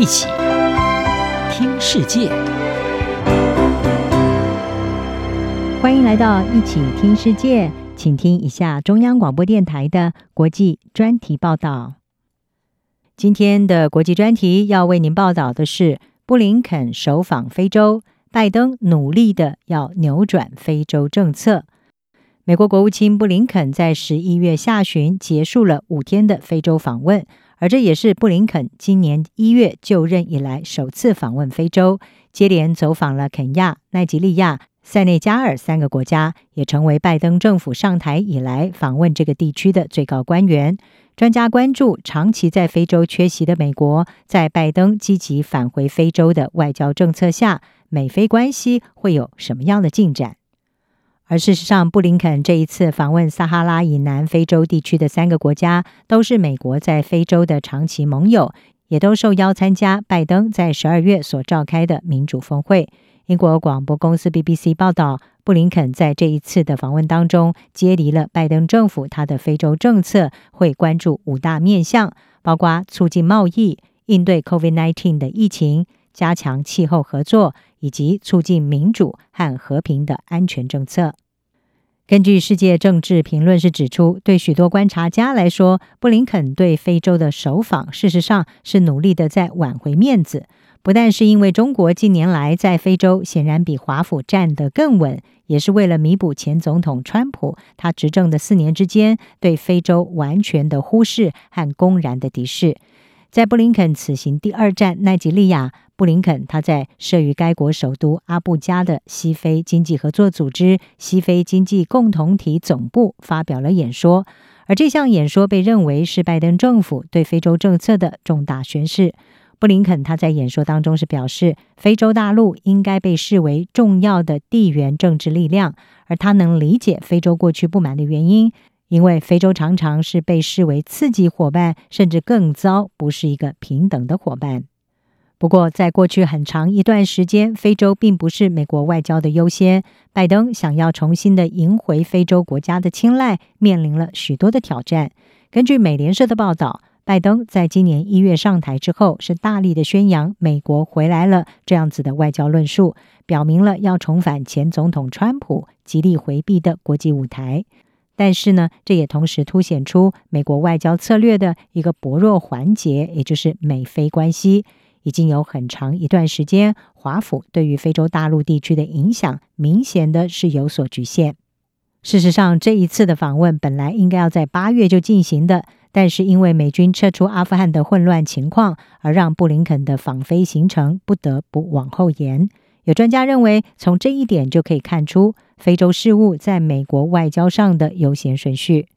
一起听世界，欢迎来到一起听世界，请听一下中央广播电台的国际专题报道。今天的国际专题要为您报道的是，布林肯首访非洲，拜登努力的要扭转非洲政策。美国国务卿布林肯在十一月下旬结束了五天的非洲访问。而这也是布林肯今年一月就任以来首次访问非洲，接连走访了肯亚、奈及利亚、塞内加尔三个国家，也成为拜登政府上台以来访问这个地区的最高官员。专家关注长期在非洲缺席的美国，在拜登积极返回非洲的外交政策下，美非关系会有什么样的进展？而事实上，布林肯这一次访问撒哈拉以南非洲地区的三个国家，都是美国在非洲的长期盟友，也都受邀参加拜登在十二月所召开的民主峰会。英国广播公司 BBC 报道，布林肯在这一次的访问当中，接离了拜登政府他的非洲政策，会关注五大面向，包括促进贸易、应对 COVID-19 的疫情。加强气候合作以及促进民主和和平的安全政策。根据世界政治评论是指出，对许多观察家来说，布林肯对非洲的首访，事实上是努力的在挽回面子。不但是因为中国近年来在非洲显然比华府站得更稳，也是为了弥补前总统川普他执政的四年之间对非洲完全的忽视和公然的敌视。在布林肯此行第二站奈及利亚，布林肯他在设于该国首都阿布加的西非经济合作组织西非经济共同体总部发表了演说，而这项演说被认为是拜登政府对非洲政策的重大宣示。布林肯他在演说当中是表示，非洲大陆应该被视为重要的地缘政治力量，而他能理解非洲过去不满的原因。因为非洲常常是被视为刺激伙伴，甚至更糟，不是一个平等的伙伴。不过，在过去很长一段时间，非洲并不是美国外交的优先。拜登想要重新的赢回非洲国家的青睐，面临了许多的挑战。根据美联社的报道，拜登在今年一月上台之后，是大力的宣扬“美国回来了”这样子的外交论述，表明了要重返前总统川普极力回避的国际舞台。但是呢，这也同时凸显出美国外交策略的一个薄弱环节，也就是美非关系。已经有很长一段时间，华府对于非洲大陆地区的影响，明显的是有所局限。事实上，这一次的访问本来应该要在八月就进行的，但是因为美军撤出阿富汗的混乱情况，而让布林肯的访非行程不得不往后延。有专家认为，从这一点就可以看出非洲事务在美国外交上的优先顺序。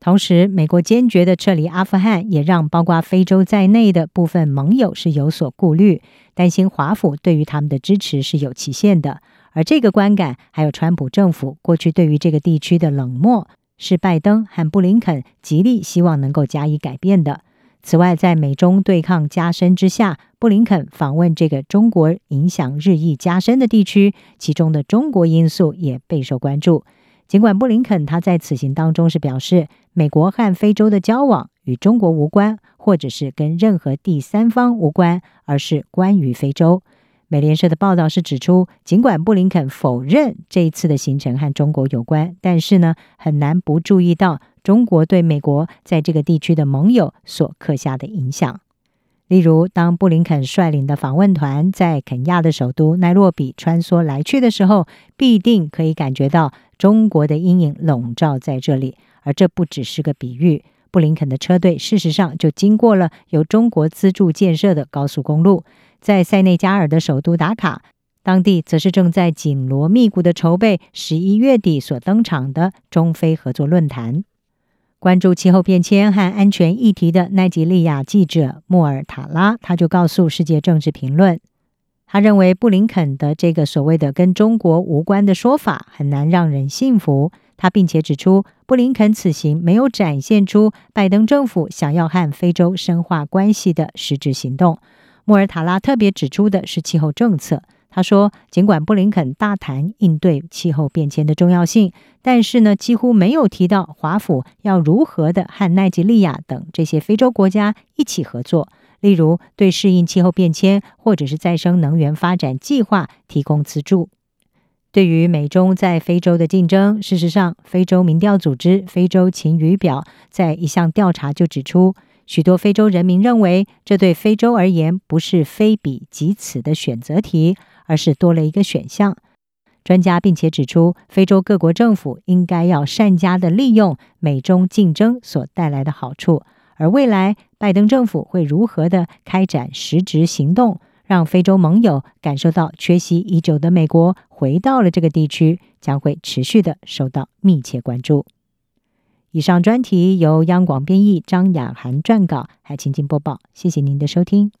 同时，美国坚决的撤离阿富汗，也让包括非洲在内的部分盟友是有所顾虑，担心华府对于他们的支持是有期限的。而这个观感，还有川普政府过去对于这个地区的冷漠，是拜登和布林肯极力希望能够加以改变的。此外，在美中对抗加深之下，布林肯访问这个中国影响日益加深的地区，其中的中国因素也备受关注。尽管布林肯他在此行当中是表示，美国和非洲的交往与中国无关，或者是跟任何第三方无关，而是关于非洲。美联社的报道是指出，尽管布林肯否认这一次的行程和中国有关，但是呢，很难不注意到中国对美国在这个地区的盟友所刻下的影响。例如，当布林肯率领的访问团在肯亚的首都奈洛比穿梭来去的时候，必定可以感觉到中国的阴影笼罩在这里，而这不只是个比喻。布林肯的车队事实上就经过了由中国资助建设的高速公路。在塞内加尔的首都达卡，当地则是正在紧锣密鼓的筹备十一月底所登场的中非合作论坛。关注气候变迁和安全议题的奈及利亚记者莫尔塔拉，他就告诉《世界政治评论》，他认为布林肯的这个所谓的跟中国无关的说法很难让人信服。他并且指出，布林肯此行没有展现出拜登政府想要和非洲深化关系的实质行动。莫尔塔拉特别指出的是气候政策。他说，尽管布林肯大谈应对气候变迁的重要性，但是呢，几乎没有提到华府要如何的和奈及利亚等这些非洲国家一起合作，例如对适应气候变迁或者是再生能源发展计划提供资助。对于美中在非洲的竞争，事实上，非洲民调组织非洲晴雨表在一项调查就指出，许多非洲人民认为，这对非洲而言不是非彼即此的选择题，而是多了一个选项。专家并且指出，非洲各国政府应该要善加的利用美中竞争所带来的好处，而未来拜登政府会如何的开展实质行动，让非洲盟友感受到缺席已久的美国回到了这个地区，将会持续的受到密切关注。以上专题由央广编译，张雅涵撰稿，还请听播报。谢谢您的收听。